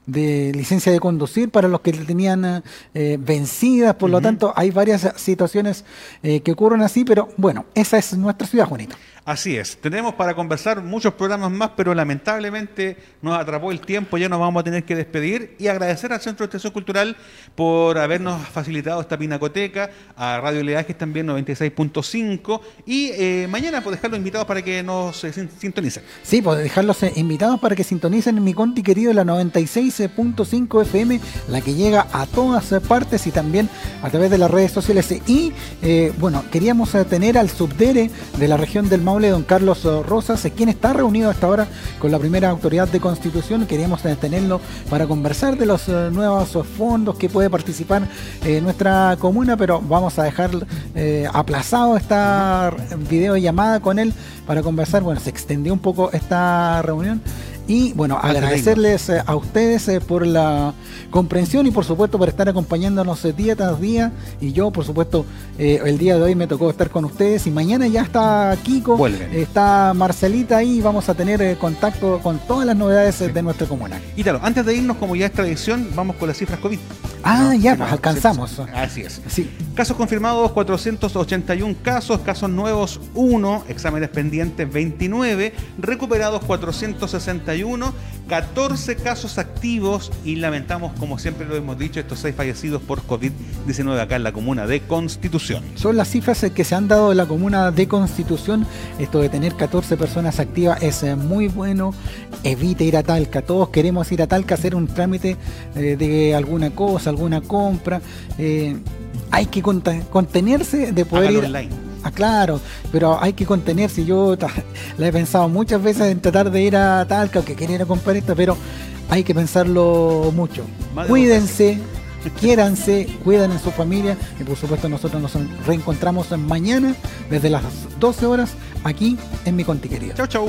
de licencia de conducir para los que tenían eh, vencidas, por lo tanto hay varias situaciones eh, que ocurren así, pero bueno, esa es nuestra ciudad, Juanito. Así es, tenemos para conversar muchos programas más, pero lamentablemente nos atrapó el tiempo, ya nos vamos a tener que despedir y agradecer al Centro de Extensión Cultural por habernos facilitado esta pinacoteca, a Radio Leajes también 96.5 y eh, mañana por dejarlos invitados para que nos eh, sintonicen. Sí, por dejarlos eh, invitados para que sintonicen mi conti querido la 96.5 FM, la que llega a todas partes y también a través de las redes sociales. Y bueno, queríamos tener al subdere de la región del Don Carlos Rosas, quien está reunido hasta ahora con la primera autoridad de constitución. Queríamos tenerlo para conversar de los eh, nuevos fondos que puede participar en nuestra comuna, pero vamos a dejar eh, aplazado esta videollamada con él para conversar. Bueno, se extendió un poco esta reunión y bueno, agradecerles eh, a ustedes eh, por la comprensión y por supuesto por estar acompañándonos eh, día tras día. Y yo, por supuesto, el día de hoy me tocó estar con ustedes. Y mañana ya está Kiko, está Marcelita ahí. Vamos a tener contacto con todas las novedades de nuestra comuna. Y tal, antes de irnos, como ya es tradición, vamos con las cifras COVID. Ah, ya, pues alcanzamos. Así es. Sí. Casos confirmados 481 casos, casos nuevos 1, exámenes pendientes 29, recuperados 461, 14 casos activos y lamentamos, como siempre lo hemos dicho, estos 6 fallecidos por COVID-19 acá en la comuna de Constitución. Son las cifras que se han dado en la comuna de Constitución. Esto de tener 14 personas activas es eh, muy bueno. Evite ir a Talca. Todos queremos ir a Talca a hacer un trámite eh, de alguna cosa, alguna compra. Eh, hay que contenerse de poder ir. Online. Ah, claro, pero hay que contenerse. Yo la he pensado muchas veces en tratar de ir a Talca, que quería ir a comprar esto, pero hay que pensarlo mucho. Cuídense, [laughs] quiéranse, cuidan en su familia y por supuesto nosotros nos reencontramos mañana desde las 12 horas aquí en mi conti querido. Chau, chau.